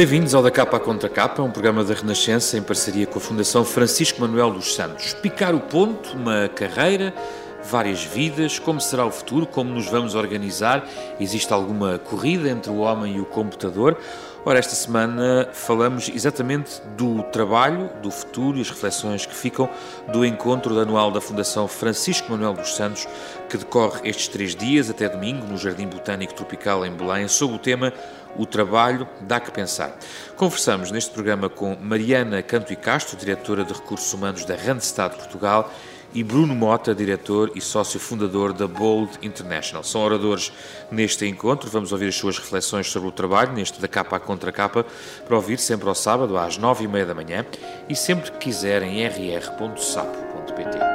Bem-vindos ao Da Capa à Contra Capa, um programa da Renascença em parceria com a Fundação Francisco Manuel dos Santos. Picar o ponto, uma carreira, várias vidas, como será o futuro, como nos vamos organizar, existe alguma corrida entre o homem e o computador. Ora, esta semana falamos exatamente do trabalho, do futuro e as reflexões que ficam do encontro anual da Fundação Francisco Manuel dos Santos, que decorre estes três dias até domingo no Jardim Botânico Tropical em Belém, sob o tema O Trabalho Dá que Pensar. Conversamos neste programa com Mariana Canto e Castro, diretora de Recursos Humanos da Randstad Portugal, e Bruno Mota, diretor e sócio fundador da Bold International. São oradores neste encontro. Vamos ouvir as suas reflexões sobre o trabalho, neste da capa à contra capa, para ouvir sempre ao sábado às nove e meia da manhã e sempre que quiserem rr.sapo.pt.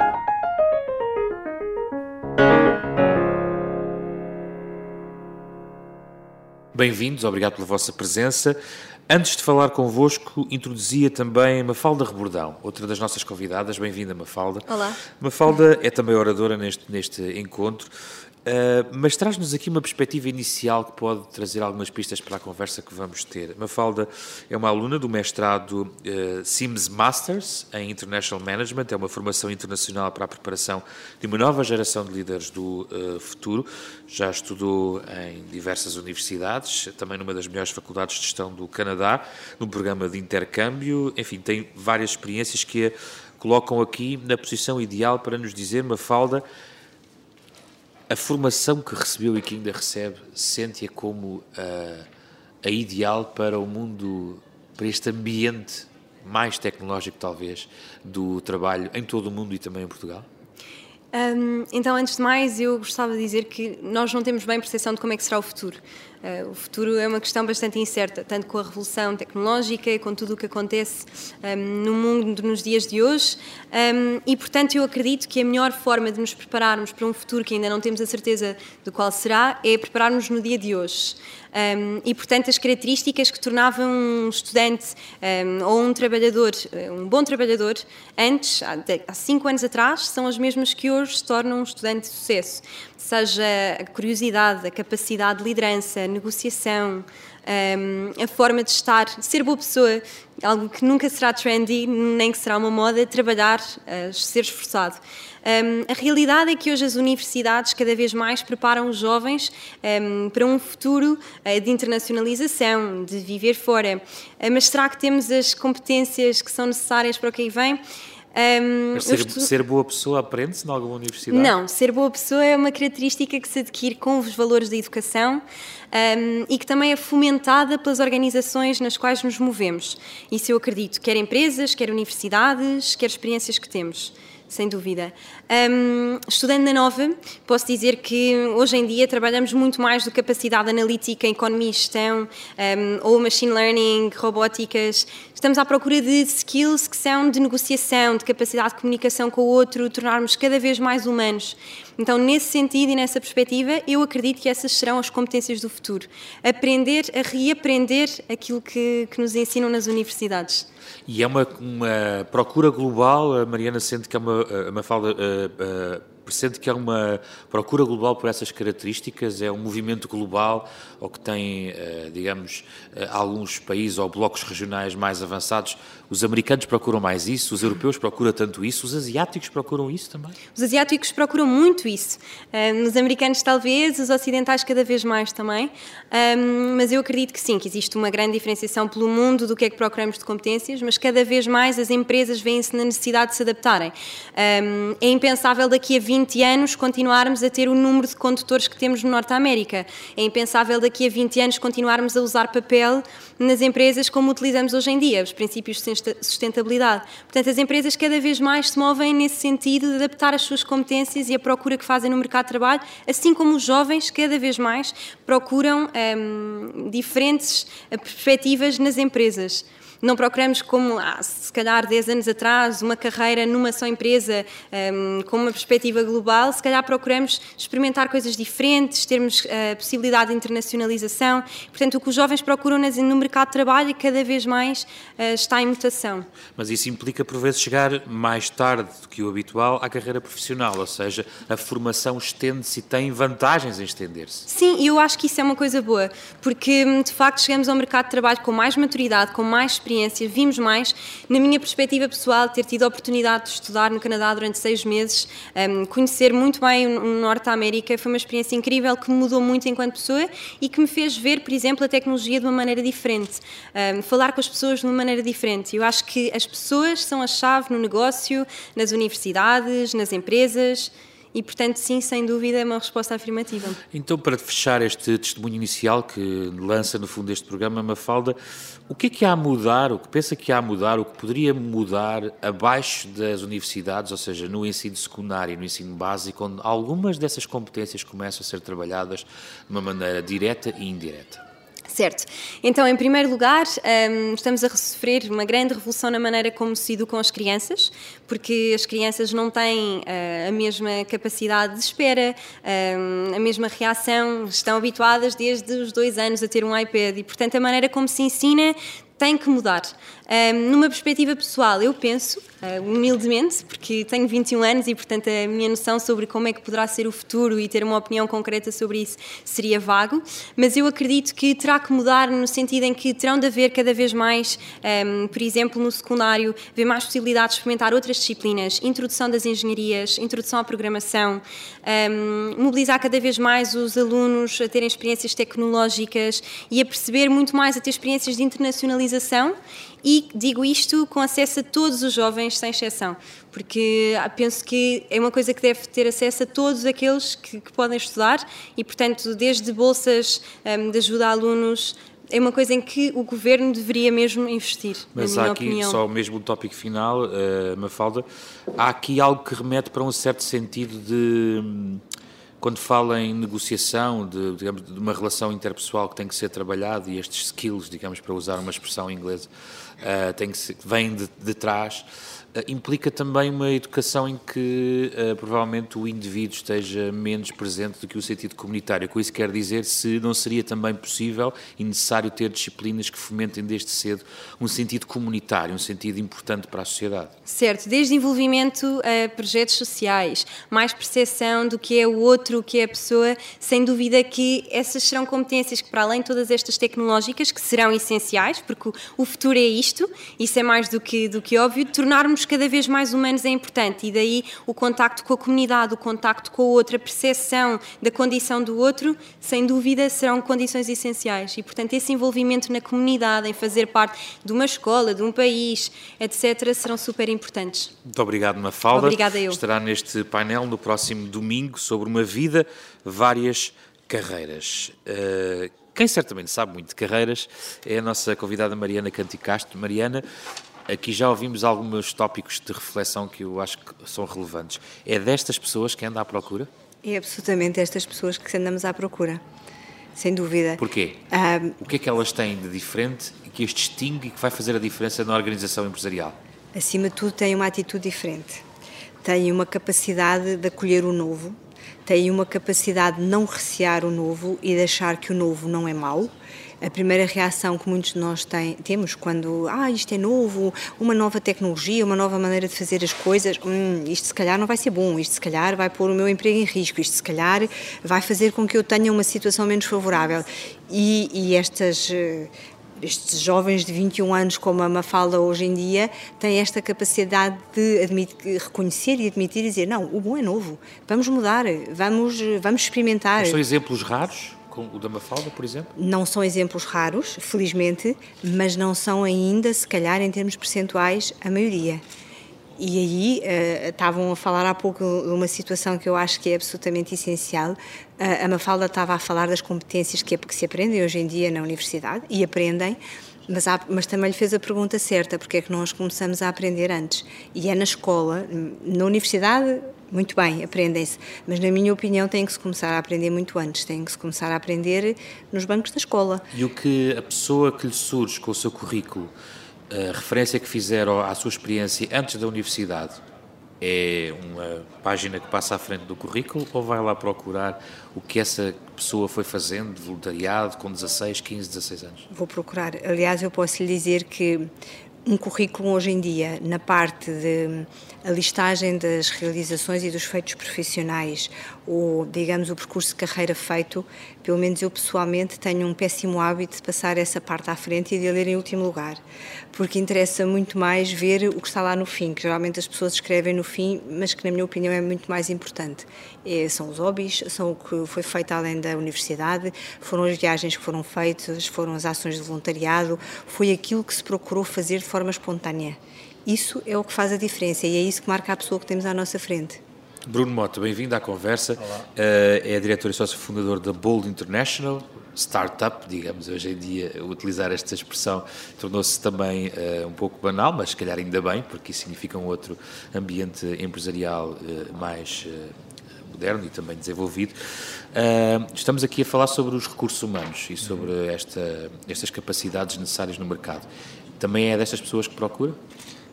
Bem-vindos, obrigado pela vossa presença. Antes de falar convosco, introduzia também Mafalda Rebordão, outra das nossas convidadas. Bem-vinda, Mafalda. Olá. Mafalda é também oradora neste, neste encontro, uh, mas traz-nos aqui uma perspectiva inicial que pode trazer algumas pistas para a conversa que vamos ter. Mafalda é uma aluna do mestrado uh, Sims Masters em International Management, é uma formação internacional para a preparação de uma nova geração de líderes do uh, futuro. Já estudou em diversas universidades, também numa das melhores faculdades de gestão do Canadá, num programa de intercâmbio. Enfim, tem várias experiências que a colocam aqui na posição ideal para nos dizer, Mafalda, a formação que recebeu e que ainda recebe, sente-a como a, a ideal para o mundo, para este ambiente mais tecnológico, talvez, do trabalho em todo o mundo e também em Portugal? Um, então, antes de mais, eu gostava de dizer que nós não temos bem percepção de como é que será o futuro. Uh, o futuro é uma questão bastante incerta, tanto com a revolução tecnológica e com tudo o que acontece um, no mundo nos dias de hoje. Um, e, portanto, eu acredito que a melhor forma de nos prepararmos para um futuro que ainda não temos a certeza do qual será é prepararmos no dia de hoje. Um, e, portanto, as características que tornavam um estudante um, ou um trabalhador, um bom trabalhador, antes, há, cinco anos atrás, são as mesmas que hoje tornam um estudante de sucesso. Seja a curiosidade, a capacidade de liderança, negociação, um, a forma de estar, ser boa pessoa, algo que nunca será trendy, nem que será uma moda, trabalhar, uh, ser esforçado. Um, a realidade é que hoje as universidades cada vez mais preparam os jovens um, para um futuro uh, de internacionalização, de viver fora. Uh, mas será que temos as competências que são necessárias para o que aí vem? Um, ser, ser, boa pessoa aprende-se em alguma universidade? Não, ser boa pessoa é uma característica que se adquire com os valores da educação um, e que também é fomentada pelas organizações nas quais nos movemos. Isso eu acredito, quer empresas, quer universidades, quer experiências que temos sem dúvida. Um, estudando na Nova, posso dizer que hoje em dia trabalhamos muito mais do que capacidade analítica, economia e gestão, um, ou machine learning, robóticas. Estamos à procura de skills que são de negociação, de capacidade de comunicação com o outro, tornarmos cada vez mais humanos. Então, nesse sentido e nessa perspectiva, eu acredito que essas serão as competências do futuro. Aprender a reaprender aquilo que, que nos ensinam nas universidades. E é uma, uma procura global, a Mariana sente que é uma, uma. Uh, uh, Sente que há uma procura global por essas características? É um movimento global ou que tem, eh, digamos, eh, alguns países ou blocos regionais mais avançados? Os americanos procuram mais isso, os europeus procuram tanto isso, os asiáticos procuram isso também? Os asiáticos procuram muito isso. Nos americanos, talvez, os ocidentais, cada vez mais também. Mas eu acredito que sim, que existe uma grande diferenciação pelo mundo do que é que procuramos de competências, mas cada vez mais as empresas veem-se na necessidade de se adaptarem. É impensável daqui a 20 20 anos continuarmos a ter o número de condutores que temos no Norte América. É impensável daqui a 20 anos continuarmos a usar papel nas empresas como utilizamos hoje em dia, os princípios de sustentabilidade. Portanto, as empresas cada vez mais se movem nesse sentido de adaptar as suas competências e a procura que fazem no mercado de trabalho, assim como os jovens cada vez mais procuram hum, diferentes perspectivas nas empresas. não procuramos como, ah, se calhar 10 anos atrás, uma carreira numa só empresa um, com uma perspectiva global, se calhar procuramos experimentar coisas diferentes, termos a uh, possibilidade de internacionalização. Portanto, o que os jovens procuram no mercado de trabalho cada vez mais uh, está em mutação. Mas isso implica, por vezes, chegar mais tarde do que o habitual à carreira profissional, ou seja, a formação estende-se e tem vantagens em estender-se. Sim, e eu acho que isso é uma coisa boa, porque hum, de facto chegamos ao mercado de trabalho com mais maturidade, com mais experiência, vimos mais. Na minha perspectiva pessoal, ter tido a oportunidade de estudar no Canadá durante seis meses, um, conhecer muito bem o Norte da América, foi uma experiência incrível que me mudou muito enquanto pessoa e que me fez ver, por exemplo, a tecnologia de uma maneira diferente, um, falar com as pessoas de uma maneira diferente. Eu acho que as pessoas são a chave no negócio, nas universidades, nas empresas. E, portanto, sim, sem dúvida, é uma resposta afirmativa. Então, para fechar este testemunho inicial que lança, no fundo, este programa, Mafalda, o que é que há a mudar, o que pensa que há a mudar, o que poderia mudar abaixo das universidades, ou seja, no ensino secundário no ensino básico, onde algumas dessas competências começam a ser trabalhadas de uma maneira direta e indireta? Certo. Então, em primeiro lugar, um, estamos a sofrer uma grande revolução na maneira como se educam as crianças, porque as crianças não têm uh, a mesma capacidade de espera, um, a mesma reação, estão habituadas desde os dois anos a ter um iPad e, portanto, a maneira como se ensina tem que mudar. Um, numa perspectiva pessoal, eu penso, uh, humildemente, porque tenho 21 anos e, portanto, a minha noção sobre como é que poderá ser o futuro e ter uma opinião concreta sobre isso seria vago, mas eu acredito que terá que mudar no sentido em que terão de haver cada vez mais, por exemplo, no secundário, haver mais possibilidades de experimentar outras disciplinas, introdução das engenharias, introdução à programação, mobilizar cada vez mais os alunos a terem experiências tecnológicas e a perceber muito mais, a ter experiências de internacionalização e digo isto com acesso a todos os jovens, sem exceção, porque penso que é uma coisa que deve ter acesso a todos aqueles que, que podem estudar e, portanto, desde bolsas um, de ajuda a alunos é uma coisa em que o governo deveria mesmo investir. Mas há aqui opinião. só mesmo o tópico final, uh, Mafalda, há aqui algo que remete para um certo sentido de hum, quando fala em negociação, de, digamos, de uma relação interpessoal que tem que ser trabalhada e estes skills, digamos, para usar uma expressão inglesa, uh, tem que ser, vêm de, de trás eh, implica também uma educação em que uh, provavelmente o indivíduo esteja menos presente do que o sentido comunitário. Com isso quer dizer se não seria também possível e necessário ter disciplinas que fomentem desde cedo um sentido comunitário, um sentido importante para a sociedade. Certo, desde envolvimento a projetos sociais, mais percepção do que é o outro, o que é a pessoa, sem dúvida que essas serão competências que, para além de todas estas tecnológicas, que serão essenciais, porque o futuro é isto, isso é mais do que, do que óbvio, tornarmos cada vez mais humanos é importante e daí o contacto com a comunidade, o contacto com o outro, a percepção da condição do outro, sem dúvida serão condições essenciais e, portanto, esse envolvimento na comunidade, em fazer parte de uma escola, de um país, etc., serão super importantes. Muito obrigado, Mafalda. Obrigada eu. Estará neste painel no próximo domingo sobre uma vida, várias carreiras. Uh, quem certamente sabe muito de carreiras é a nossa convidada Mariana Canticastro. Mariana, Aqui já ouvimos alguns tópicos de reflexão que eu acho que são relevantes. É destas pessoas que anda à procura? É absolutamente destas pessoas que andamos à procura, sem dúvida. Porquê? Um, o que é que elas têm de diferente e que as distingue e que vai fazer a diferença na organização empresarial? Acima de tudo, têm uma atitude diferente. Têm uma capacidade de acolher o novo, têm uma capacidade de não recear o novo e de achar que o novo não é mau a primeira reação que muitos de nós tem, temos quando, ah, isto é novo, uma nova tecnologia, uma nova maneira de fazer as coisas, hum, isto se calhar não vai ser bom, isto se calhar vai pôr o meu emprego em risco, isto se calhar vai fazer com que eu tenha uma situação menos favorável. E, e estas eh, estes jovens de 21 anos, como a Mafalda hoje em dia, têm esta capacidade de admitir, reconhecer e admitir e dizer: não, o bom é novo, vamos mudar, vamos, vamos experimentar. Mas são exemplos raros? O da Mafalda, por exemplo? Não são exemplos raros, felizmente, mas não são ainda, se calhar, em termos percentuais, a maioria. E aí uh, estavam a falar há pouco de uma situação que eu acho que é absolutamente essencial. Uh, a Mafalda estava a falar das competências que, que se aprendem hoje em dia na universidade e aprendem, mas, há, mas, também lhe fez a pergunta certa: porque é que nós começamos a aprender antes? E é na escola, na universidade, muito bem, aprendem-se, mas na minha opinião tem que se começar a aprender muito antes, tem que se começar a aprender nos bancos da escola. E o que a pessoa que lhe surge com o seu currículo a referência que fizeram à sua experiência antes da universidade é uma página que passa à frente do currículo ou vai lá procurar o que essa pessoa foi fazendo de voluntariado com 16, 15, 16 anos? Vou procurar. Aliás, eu posso lhe dizer que um currículo hoje em dia, na parte de a listagem das realizações e dos feitos profissionais, ou digamos o percurso de carreira feito, pelo menos eu pessoalmente tenho um péssimo hábito de passar essa parte à frente e de a ler em último lugar, porque interessa muito mais ver o que está lá no fim, que geralmente as pessoas escrevem no fim, mas que na minha opinião é muito mais importante. É, são os hobbies, são o que foi feito além da universidade, foram as viagens que foram feitas, foram as ações de voluntariado, foi aquilo que se procurou fazer de forma espontânea. Isso é o que faz a diferença e é isso que marca a pessoa que temos à nossa frente. Bruno Mota, bem-vindo à conversa. Uh, é diretor e sócio fundador da Bold International, startup, digamos, hoje em dia utilizar esta expressão tornou-se também uh, um pouco banal, mas se calhar ainda bem, porque isso significa um outro ambiente empresarial uh, mais moderno e também desenvolvido. estamos aqui a falar sobre os recursos humanos e sobre esta, estas capacidades necessárias no mercado. Também é destas pessoas que procura?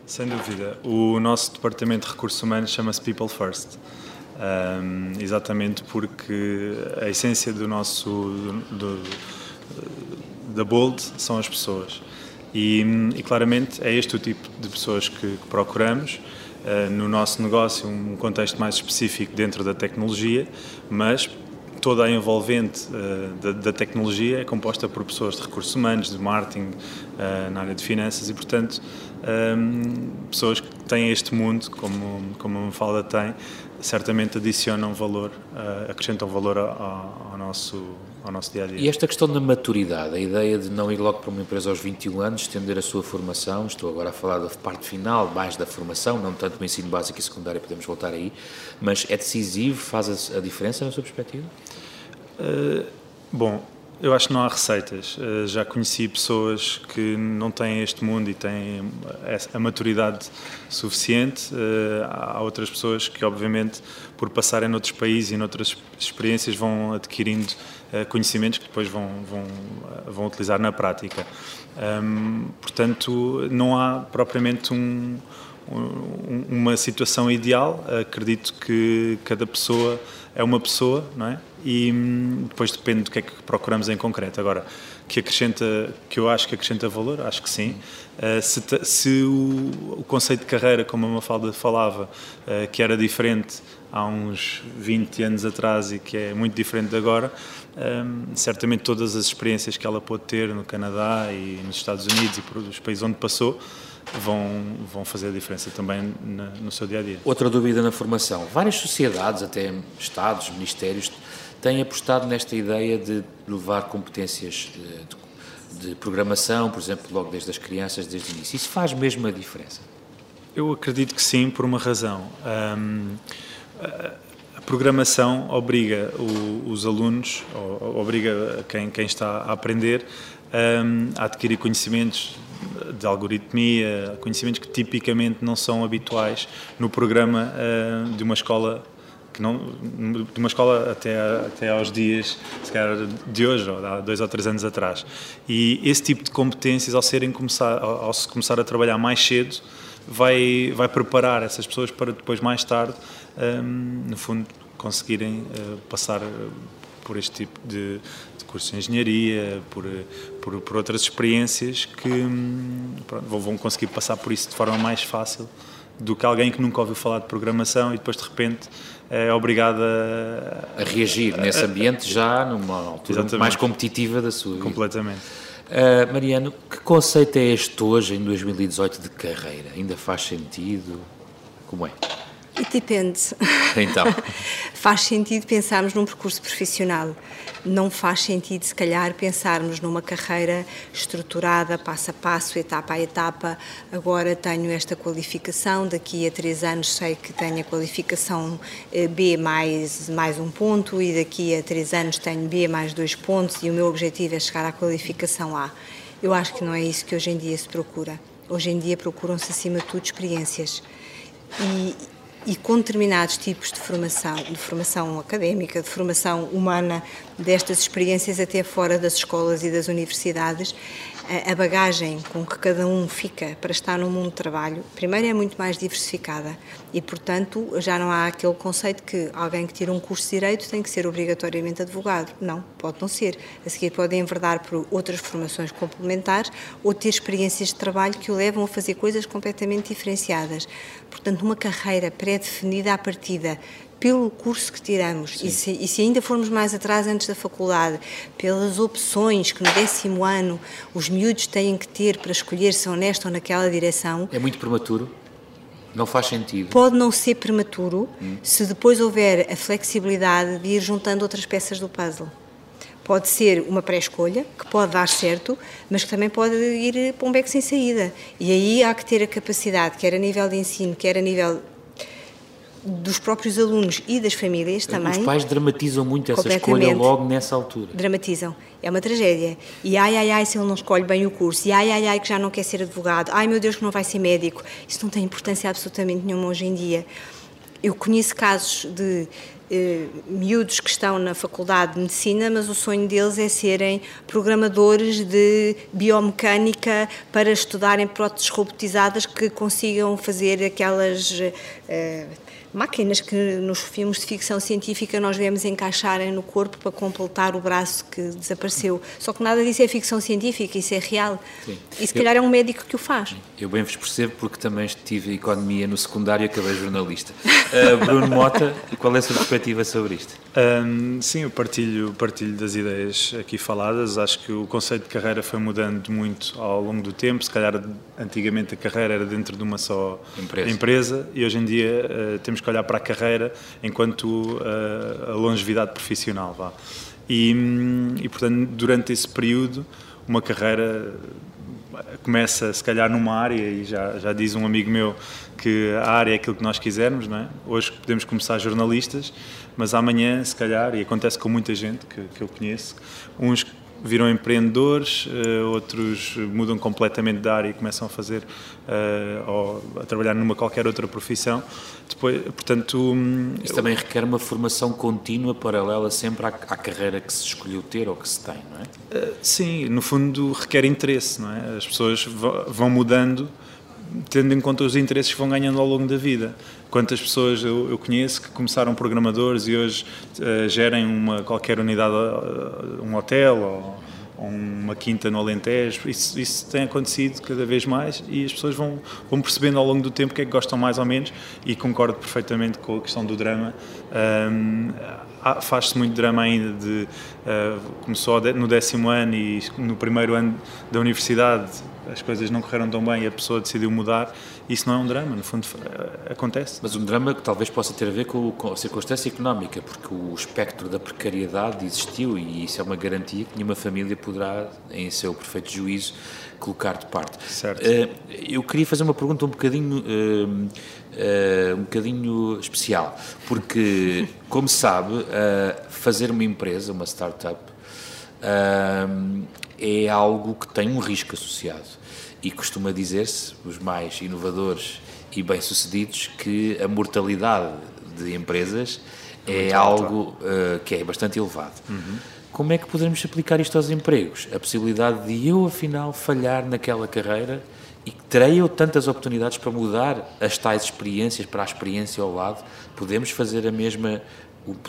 Sem dúvida. O nosso departamento de recursos humanos chama-se People First. Um, exatamente porque a essência do nosso do, da Bold são as pessoas e, e, claramente é este o tipo de pessoas que, que procuramos uh, no nosso negócio um contexto mais específico dentro da tecnologia mas toda a envolvente uh, da, da, tecnologia é composta por pessoas de recursos humanos de marketing uh, na área de finanças e portanto um, pessoas que têm este mundo, como, como a Mafalda tem, certamente adicionam valor, uh, acrescentam valor ao, ao, nosso, ao nosso dia a dia. E esta questão da maturidade, a ideia de não ir logo para uma empresa aos 21 anos, estender a sua formação, estou agora a falar da parte final, mais da formação, não tanto no ensino básico e secundário, podemos voltar aí, mas é decisivo, faz a, a diferença na sua perspectiva? Uh, bom, eu acho que não há receitas. Eh, já conheci pessoas que não têm este mundo e têm a maturidade suficiente. Eh, há outras pessoas que, obviamente, por passarem noutros países e noutras experiências, vão adquirindo eh, conhecimentos que depois vão, vão, vão utilizar na prática. portanto, não há propriamente um, uma situação ideal. Acredito que cada pessoa é uma pessoa, não é? E hum, depois depende do que é que procuramos em concreto. Agora, que acrescenta, que eu acho que acrescenta valor, acho que sim. Uh, se, se o, o, conceito de carreira, como a Mafalda falava, uh, que era diferente há uns 20 anos atrás e que é muito diferente de agora, um, certamente todas as experiências que ela pode ter no Canadá e nos Estados Unidos e por os países onde passou, vão, vão fazer a diferença também na, no seu dia a dia. Outra dúvida na formação: várias sociedades, até Estados, ministérios, têm apostado nesta ideia de levar competências de, de, de programação, por exemplo, logo desde as crianças, desde o início. Isso faz mesmo a diferença? Eu acredito que sim, por uma razão. Um, a programação obriga o, os alunos, obriga quem, quem está a aprender um, a adquirir conhecimentos de algoritmia, conhecimentos que tipicamente não são habituais no programa uh, de uma escola que não de uma escola até até aos dias se calhar de hoje ou há dois ou três anos atrás. E esse tipo de competências ao serem começar ao, se começar a trabalhar mais cedo vai vai preparar essas pessoas para depois mais tarde um, no fundo conseguirem uh, passar por este tipo de, de cursos de engenharia, por, por, por outras experiências que hum, pronto, vão conseguir passar por isso de forma mais fácil do que alguém que nunca ouviu falar de programação e depois de repente é obrigado a, a reagir nesse ambiente já numa altura Exatamente. mais competitiva da sua vida. Completamente. Uh, Mariano, que conceito é este hoje, em 2018, de carreira? Ainda faz sentido? Como é? Depende. Então. faz sentido pensarmos num percurso profissional. Não faz sentido, se calhar, pensarmos numa carreira estruturada, passo a passo, etapa a etapa. Agora tenho esta qualificação, daqui a três anos sei que tenho a qualificação eh, B mais, mais um ponto e daqui a três anos tenho B mais dois pontos e o meu objetivo é chegar à qualificação A. Eu acho que não é isso que hoje em dia se procura. Hoje em dia procuram-se, acima de tudo, experiências. E, e com determinados tipos de formação, de formação académica, de formação humana, destas experiências até fora das escolas e das universidades, a bagagem com que cada um fica para estar no mundo do trabalho, primeiro é muito mais diversificada e, portanto, já não há aquele conceito que alguém que tira um curso de Direito tem que ser obrigatoriamente advogado. Não, pode não ser. A seguir podem enverdar por outras formações complementares ou ter experiências de trabalho que o levam a fazer coisas completamente diferenciadas. Portanto, uma carreira pré-definida à partida pelo curso que tiramos e se, e se, ainda formos mais atrás antes da faculdade, pelas opções que no décimo ano os miúdos têm que ter para escolher se são nesta ou naquela direção. É muito prematuro? Não faz sentido? Pode não ser prematuro hum. se depois houver a flexibilidade de ir juntando outras peças do puzzle. Pode ser uma pré-escolha, que pode dar certo, mas que também pode ir para um beco sem saída. E aí há que ter a capacidade, quer a nível de ensino, quer a nível dos próprios alunos e das famílias também. Os pais dramatizam muito essa escolha logo nessa altura. Dramatizam. É uma tragédia. E ai, ai, ai, se ele não escolhe bem o curso. E ai, ai, ai, que já não quer ser advogado. Ai, meu Deus, que não vai ser médico. Isso não tem importância absolutamente nenhuma hoje em dia. Eu conheço casos de eh, miúdos que estão na Faculdade de Medicina, mas o sonho deles é serem programadores de biomecânica para estudarem próteses robotizadas que consigam fazer aquelas. Eh, máquinas que nos filmes de ficção científica nós vemos encaixarem no corpo para completar o braço que desapareceu. Só que nada disso é ficção científica, isso é real. Sim. E se calhar eu, é um médico que o faz. Eu bem vos percebo porque também estive economia no secundário e acabei jornalista. Uh, Bruno Mota, qual é a sua perspectiva sobre isto? Um, sim, eu partilho, partilho das ideias aqui faladas. Acho que o conceito de carreira foi mudando muito ao longo do tempo. Se calhar antigamente a carreira era dentro de uma só empresa, empresa e hoje em dia uh, temos que olhar para a carreira enquanto uh, a longevidade profissional. Vá. E, e, portanto, durante esse período, uma carreira começa, se calhar, numa área, e já, já diz um amigo meu que a área é aquilo que nós quisermos, não é? Hoje podemos começar jornalistas, mas amanhã, se calhar, e acontece com muita gente que, que eu conheço, uns viram empreendedores, uh, outros mudam completamente de área e começam a fazer uh, ou a trabalhar numa qualquer outra profissão. Depois, portanto, um, isso também requer uma formação contínua paralela sempre à, à, carreira que se escolheu ter ou que se tem, não é? Uh, sim, no fundo requer interesse, não é? As pessoas vão mudando tendo em conta os interesses que vão ganhando ao longo da vida. Quantas pessoas eu, eu conheço que começaram programadores e hoje uh, gerem uma, qualquer unidade, uh, um hotel ou, ou, uma quinta no Alentejo, isso, isso tem acontecido cada vez mais e as pessoas vão, vão percebendo ao longo do tempo o que é que gostam mais ou menos e concordo perfeitamente com a questão do drama. Um, faz-se muito drama ainda de uh, começou no décimo ano e no primeiro ano da universidade as coisas não correram tão bem e a pessoa decidiu mudar, isso não é um drama, no fundo eh, acontece. Mas um drama que talvez possa ter a ver com, com a circunstância económica, porque o espectro da precariedade existiu e isso é uma garantia que nenhuma família poderá, em seu perfeito juízo, colocar de parte. Certo. Uh, eu queria fazer uma pergunta um bocadinho, uh, uh, um bocadinho especial, porque, como sabe, fazer uma empresa, uma startup, é algo que tem um risco associado. E costuma dizer-se, os mais inovadores e bem-sucedidos, que a mortalidade de empresas é, é algo uh, que é bastante elevado. Uhum. Como é que poderemos aplicar isto aos empregos? A possibilidade de eu, afinal, falhar naquela carreira e terei eu tantas oportunidades para mudar as tais experiências para a experiência ao lado, podemos fazer a mesma,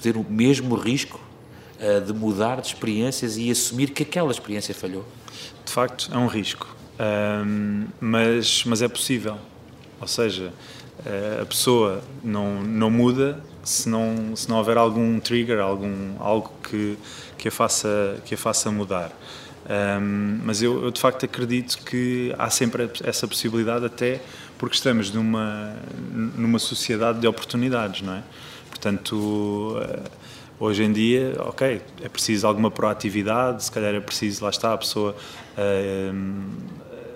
ter o mesmo risco uh, de mudar de experiências e assumir que aquela experiência falhou? De facto, é um risco, um, mas, mas é possível. Ou seja, uh, a pessoa não, não muda se não, se não houver algum trigger, algum, algo que, que, a faça, que a faça mudar. Um, mas eu, eu, de facto acredito que há sempre essa possibilidade, até porque estamos numa, numa sociedade de oportunidades, não é? Portanto, uh, Hoje em dia, ok, é preciso alguma proatividade, se calhar é preciso, lá está, a pessoa uh,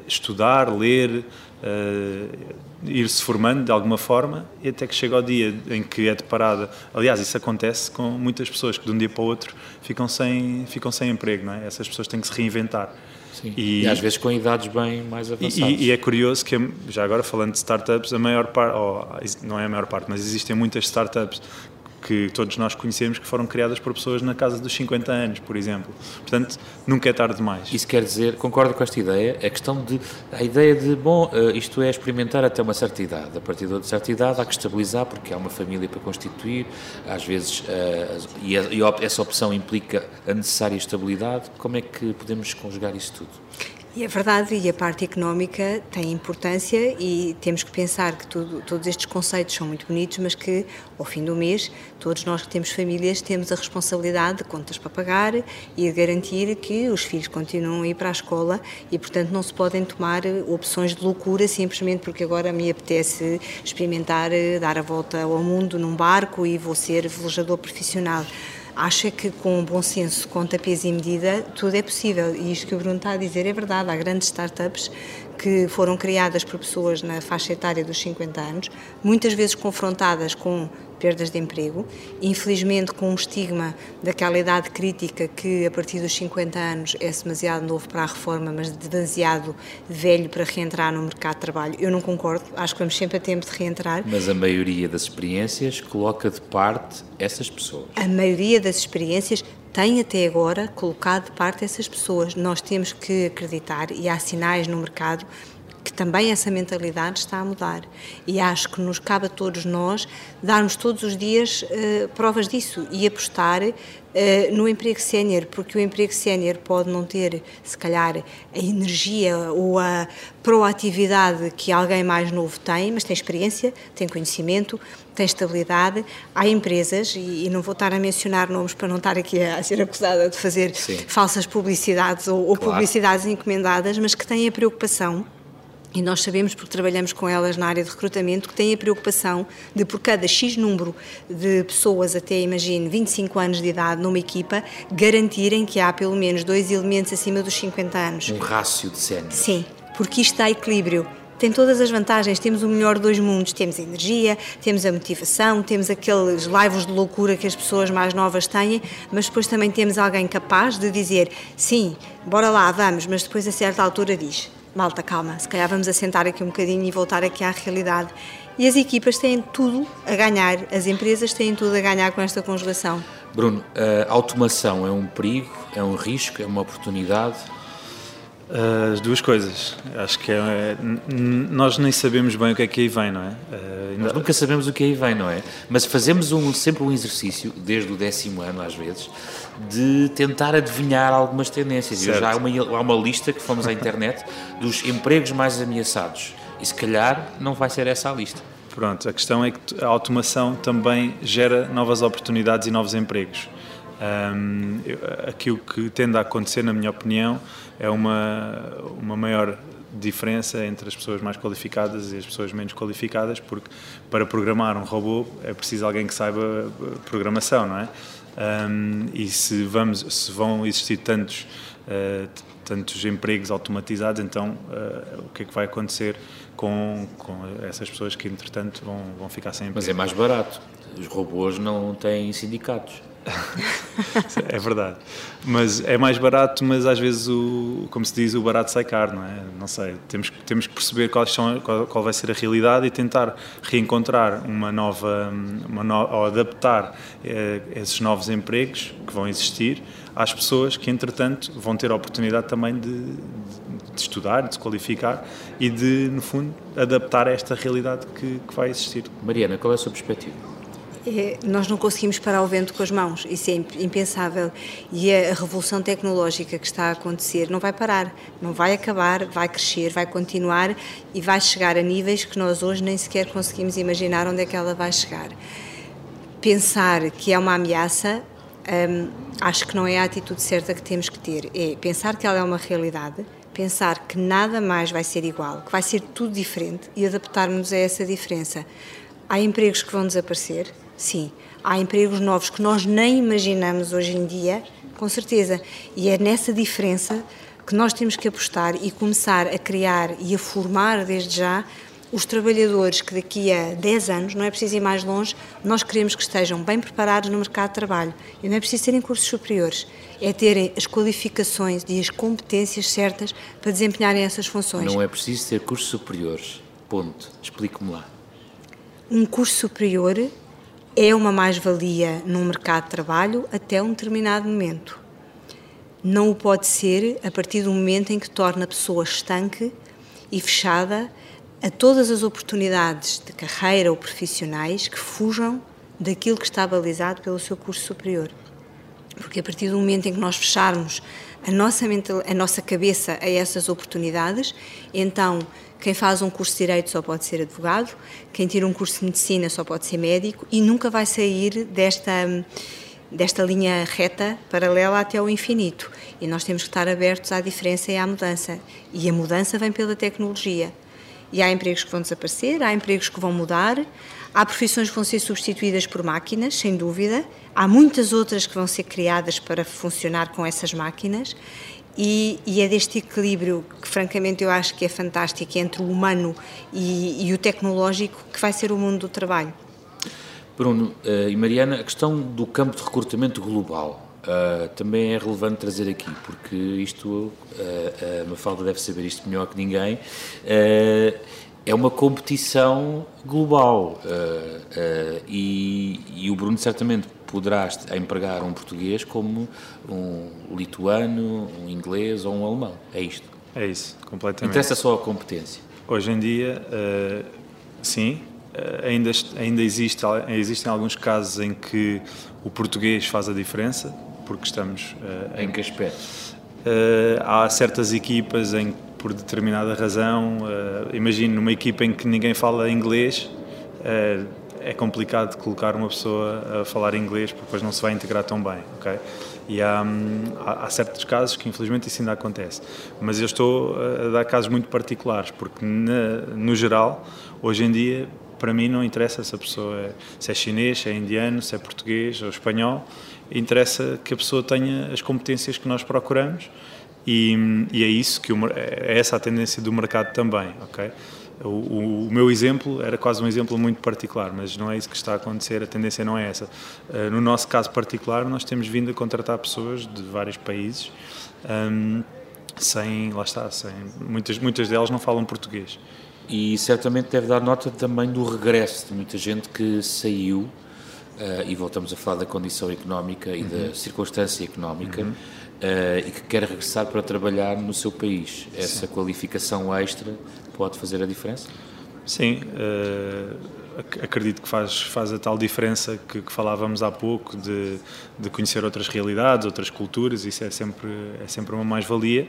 estudar, ler, uh, ir-se formando de alguma forma e até que chega ao dia em que é deparada. Aliás, isso acontece com muitas pessoas que de um dia para o outro ficam sem, ficam sem emprego, não é? Essas pessoas têm que se reinventar. Sim. E, e, às vezes com idades bem mais avançadas. E, e, é curioso que, já agora falando de startups, a maior parte, não é a maior parte, mas existem muitas startups que todos nós conhecemos que foram criadas por pessoas na casa dos 50 anos, por exemplo. Portanto, nunca é tarde demais. Isso quer dizer, concordo com esta ideia, a questão de, a ideia de, bom, eh, isto é experimentar até uma certa idade. A partir de certa idade há que estabilizar porque há uma família para constituir, às vezes, uh, e, essa opção implica a necessária estabilidade. Como é que podemos conjugar isso tudo? E é verdade, e a parte económica tem importância e temos que pensar que tudo, todos estes conceitos são muito bonitos, mas que ao fim do mês, todos nós que temos famílias temos a responsabilidade de contas para pagar e de garantir que os filhos continuam a ir para a escola e, portanto, não se podem tomar opções de loucura simplesmente porque agora me apetece experimentar dar a volta ao mundo num barco e vou ser velejador profissional acha que com bom senso, com tapês e medida, tudo é possível. E isto que o Bruno está a dizer é verdade. Há grandes startups que foram criadas por pessoas na faixa etária dos 50 anos, muitas vezes confrontadas com perdas de emprego, infelizmente com um estigma daquela idade crítica que a partir dos 50 anos é demasiado novo para a reforma, mas demasiado velho para reentrar no mercado de trabalho. Eu não concordo, acho que vamos sempre a tempo de reentrar. Mas a maioria das experiências coloca de parte essas pessoas. A maioria das experiências tem até agora colocado de parte essas pessoas. Nós temos que acreditar e há sinais no mercado que também essa mentalidade está a mudar. E acho que nos cabe a todos nós darmos todos os dias uh, provas disso e apostar uh, no emprego sénior, porque o emprego sénior pode não ter, se calhar, a energia ou a proatividade que alguém mais novo tem, mas tem experiência, tem conhecimento, tem estabilidade. Há empresas, e, e não vou estar a mencionar nomes para não estar aqui a, a ser acusada de fazer Sim. falsas publicidades ou, ou claro. publicidades encomendadas, mas que têm a preocupação e nós sabemos, porque trabalhamos com elas na área de recrutamento, que têm a preocupação de, por cada X número de pessoas, até imagine 25 anos de idade, numa equipa, garantirem que há pelo menos dois elementos acima dos 50 anos. Um rácio de sénior. Sim, porque isto dá equilíbrio. Tem todas as vantagens, temos o melhor dos mundos, temos a energia, temos a motivação, temos aqueles laivos de loucura que as pessoas mais novas têm, mas depois também temos alguém capaz de dizer sim, bora lá, vamos, mas depois a certa altura diz malta, calma, se calhar vamos assentar aqui um bocadinho e voltar aqui à realidade. E as equipas têm tudo a ganhar, as empresas têm tudo a ganhar com esta conjugação. Bruno, a automação é um perigo, é um risco, é uma oportunidade? As duas coisas. Acho que é, nós nem sabemos bem o que é que aí vem, não é? Uh, nós nunca sabemos o que aí vem, não é? Mas fazemos um, sempre um exercício, desde o décimo ano às vezes, de tentar adivinhar algumas tendências. E já há uma, há uma lista que fomos à internet dos empregos mais ameaçados. E se calhar não vai ser essa a lista. Pronto, a questão é que a automação também gera novas oportunidades e novos empregos. Um, aquilo que tende a acontecer, na minha opinião, é uma, uma maior diferença entre as pessoas mais qualificadas e as pessoas menos qualificadas, porque para programar um robô é preciso alguém que saiba eh, programação, não é? Um, e se, vamos, se vão existir tantos, uh, tantos empregos automatizados, então uh, o que é que vai acontecer com, com essas pessoas que, entretanto, vão, vão ficar sem emprego? Mas é mais barato. Os robôs não têm sindicatos. é verdade. Mas é mais barato, mas às vezes, o, como se diz, o barato sai caro, não é? Não sei. Temos, temos que perceber quais são, qual, qual vai ser a realidade e tentar reencontrar uma nova, uma no, ou adaptar eh, esses novos empregos que vão existir às pessoas que, entretanto, vão ter a oportunidade também de, de estudar, de se qualificar e de, no fundo, adaptar a esta realidade que, que vai existir. Mariana, qual é a sua perspectiva? É, nós não conseguimos parar o vento com as mãos, isso é impensável. E a revolução tecnológica que está a acontecer não vai parar, não vai acabar, vai crescer, vai continuar e vai chegar a níveis que nós hoje nem sequer conseguimos imaginar onde é que ela vai chegar. Pensar que é uma ameaça, hum, acho que não é a atitude certa que temos que ter. É pensar que ela é uma realidade, pensar que nada mais vai ser igual, que vai ser tudo diferente e adaptarmos a essa diferença. Há empregos que vão desaparecer, Sim, há empregos novos que nós nem imaginamos hoje em dia, com certeza. E é nessa diferença que nós temos que apostar e começar a criar e a formar desde já os trabalhadores que daqui a 10 anos, não é preciso ir mais longe, nós queremos que estejam bem preparados no mercado de trabalho. E não é preciso terem cursos superiores, é terem as qualificações e as competências certas para desempenharem essas funções. Não é preciso ter cursos superiores. Ponto. Explique-me lá. Um curso superior é uma mais-valia no mercado de trabalho até um determinado momento. Não o pode ser a partir do momento em que torna a pessoa estanque e fechada a todas as oportunidades de carreira ou profissionais que fujam daquilo que está balizado pelo seu curso superior. Porque a partir do momento em que nós fecharmos a nossa, a nossa cabeça a essas oportunidades, então quem faz um curso de Direito só pode ser advogado, quem tira um curso de Medicina só pode ser médico e nunca vai sair desta, desta linha reta, paralela até ao infinito. E nós temos que estar abertos à diferença e à mudança. E a mudança vem pela tecnologia. E há empregos que vão desaparecer, há empregos que vão mudar, há profissões que vão ser substituídas por máquinas, sem dúvida, há muitas outras que vão ser criadas para funcionar com essas máquinas. E, e é deste equilíbrio que, francamente, eu acho que é fantástico entre o humano e, e o tecnológico que vai ser o mundo do trabalho. Bruno uh, e Mariana, a questão do campo de recrutamento global uh, também é relevante trazer aqui, porque isto, uh, a Mafalda deve saber isto melhor que ninguém, é uma competição global e, e, o Bruno certamente poderá empregar um português como um lituano, um inglês ou um alemão. É isto. É isso, completamente. Interessa só a competência. Hoje em dia, sim, ainda, ainda existe, existem alguns casos em que o português faz a diferença, porque estamos. Uh, em que aspecto? Uh, há certas equipas em que, por determinada razão, uh, imagino numa equipa em que ninguém fala inglês, é complicado colocar uma pessoa a falar inglês porque depois não se vai integrar tão bem, ok? E há, há, há, certos casos que infelizmente isso ainda acontece. Mas eu estou a dar casos muito particulares, porque na, no geral, hoje em dia, para mim não interessa se a pessoa é, se é chinês, se é indiano, se é português ou espanhol, interessa que a pessoa tenha as competências que nós procuramos e, e é isso que o, é essa a tendência do mercado também, ok? O, o, o, meu exemplo era quase um exemplo muito particular, mas não é isso que está a acontecer, a tendência não é essa. Uh, no nosso caso particular, nós temos vindo a contratar pessoas de vários países, um, sem, lá está, sem, muitas, muitas delas não falam português. E certamente deve dar nota também do regresso de muita gente que saiu uh, e voltamos a falar da condição económica e uhum. da circunstância económica, uhum. Uh, e que quer regressar para trabalhar no seu país. Essa Sim. qualificação extra pode fazer a diferença? Sim, uh, acredito que faz, faz a tal diferença que, que falávamos há pouco de, de, conhecer outras realidades, outras culturas, isso é sempre, é sempre uma mais-valia,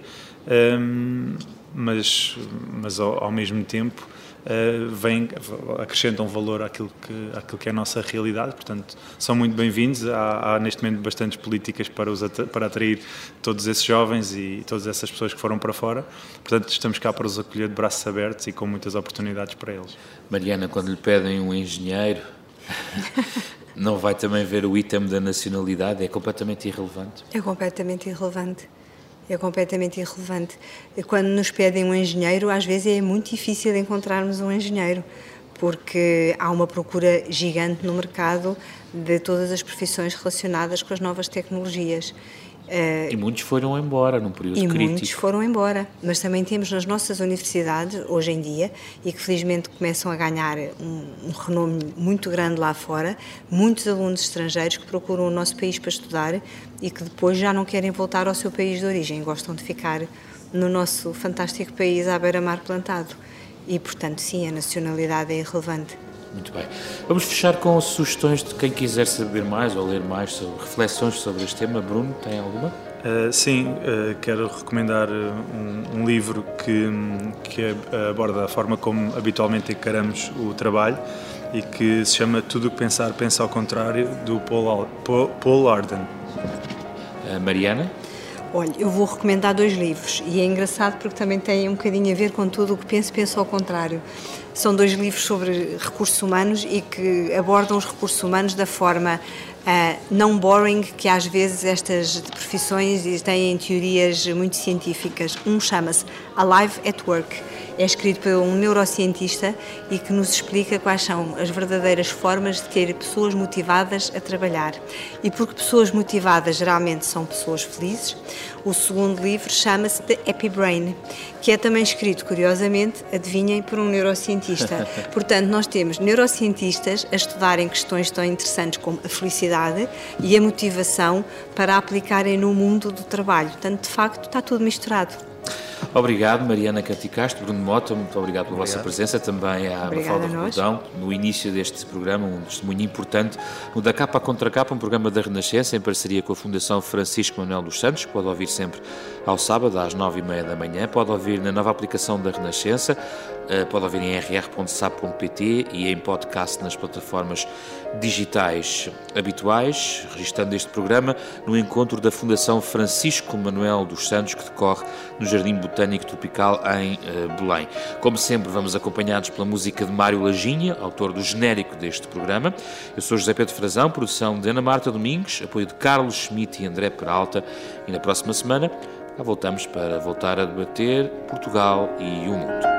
um, mas, mas ao, ao mesmo tempo uh, vem, acrescentam valor àquilo que, àquilo que é a nossa realidade, portanto, são muito bem-vindos. Há, há, neste momento bastantes políticas para, os, para atrair todos esses jovens e todas essas pessoas que foram para fora, portanto, estamos cá para os acolher de braços abertos e com muitas oportunidades para eles. Mariana, quando lhe pedem um engenheiro, não vai também ver o item da nacionalidade? É completamente irrelevante? É completamente irrelevante é completamente irrelevante. Quando nos pedem um engenheiro, às vezes é muito difícil encontrarmos um engenheiro, porque há uma procura gigante no mercado de todas as profissões relacionadas com as novas tecnologias. Uh, e muitos foram embora num período e crítico. E muitos foram embora, mas também temos nas nossas universidades, hoje em dia, e que felizmente começam a ganhar um, um renome muito grande lá fora, muitos alunos estrangeiros que procuram o nosso país para estudar e que depois já não querem voltar ao seu país de origem, gostam de ficar no nosso fantástico país à beira-mar plantado. E, portanto, sim, a nacionalidade é irrelevante. Muito bem. Vamos fechar com sugestões de quem quiser saber mais ou ler mais sobre reflexões sobre este tema. Bruno, tem alguma? Uh, sim, uh, quero recomendar eh, um, um, livro que, que aborda a forma como habitualmente encaramos o trabalho e que se chama Tudo o que Pensar, Pensa ao Contrário, do Paul, Paul, Paul Arden. Uh, Mariana? Olha, eu vou recomendar dois livros e é engraçado porque também tem um bocadinho a ver com tudo o que penso, penso ao contrário. São dois livros sobre recursos humanos e que abordam os recursos humanos da forma uh, não boring que às vezes estas profissões têm teorias muito científicas. Um chama-se Alive at Work é escrito por um neurocientista e que nos explica quais são as verdadeiras formas de ter pessoas motivadas a trabalhar. E porque pessoas motivadas geralmente são pessoas felizes, o segundo livro chama-se The Happy Brain, que é também escrito, curiosamente, adivinhem, por um neurocientista. Portanto, nós temos neurocientistas a estudarem questões tão interessantes como a felicidade e a motivação para aplicarem no mundo do trabalho. Portanto, de facto, está tudo misturado. Obrigado, Mariana Canticastro, Bruno Mota, muito obrigado pela obrigado. vossa presença, também à Mafalda Rodão, no início deste programa, um testemunho importante, no Da Capa à Contra Capa, um programa da Renascença, em parceria com a Fundação Francisco Manuel dos Santos, pode ouvir sempre ao sábado, às nove e meia da manhã, pode ouvir na nova aplicação da Renascença, eh, pode ouvir em rr.sap.pt e em podcast nas plataformas digitais habituais, registrando este programa no encontro da Fundação Francisco Manuel dos Santos, que decorre no Jardim Botânico Tropical em uh, Belém. Como sempre, vamos acompanhados pela música de Mário Laginha, autor do genérico deste programa. Eu sou José Pedro Frazão, produção de Ana Marta Domingos, apoio de Carlos Schmidt e André Peralta. E na próxima semana voltamos para voltar a debater Portugal e o mundo.